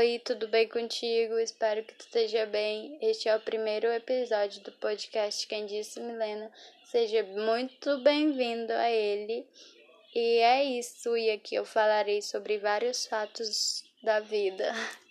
Oi, tudo bem contigo? Espero que tu esteja bem. Este é o primeiro episódio do podcast Quem Disse Milena. Seja muito bem-vindo a ele. E é isso, e aqui eu falarei sobre vários fatos da vida.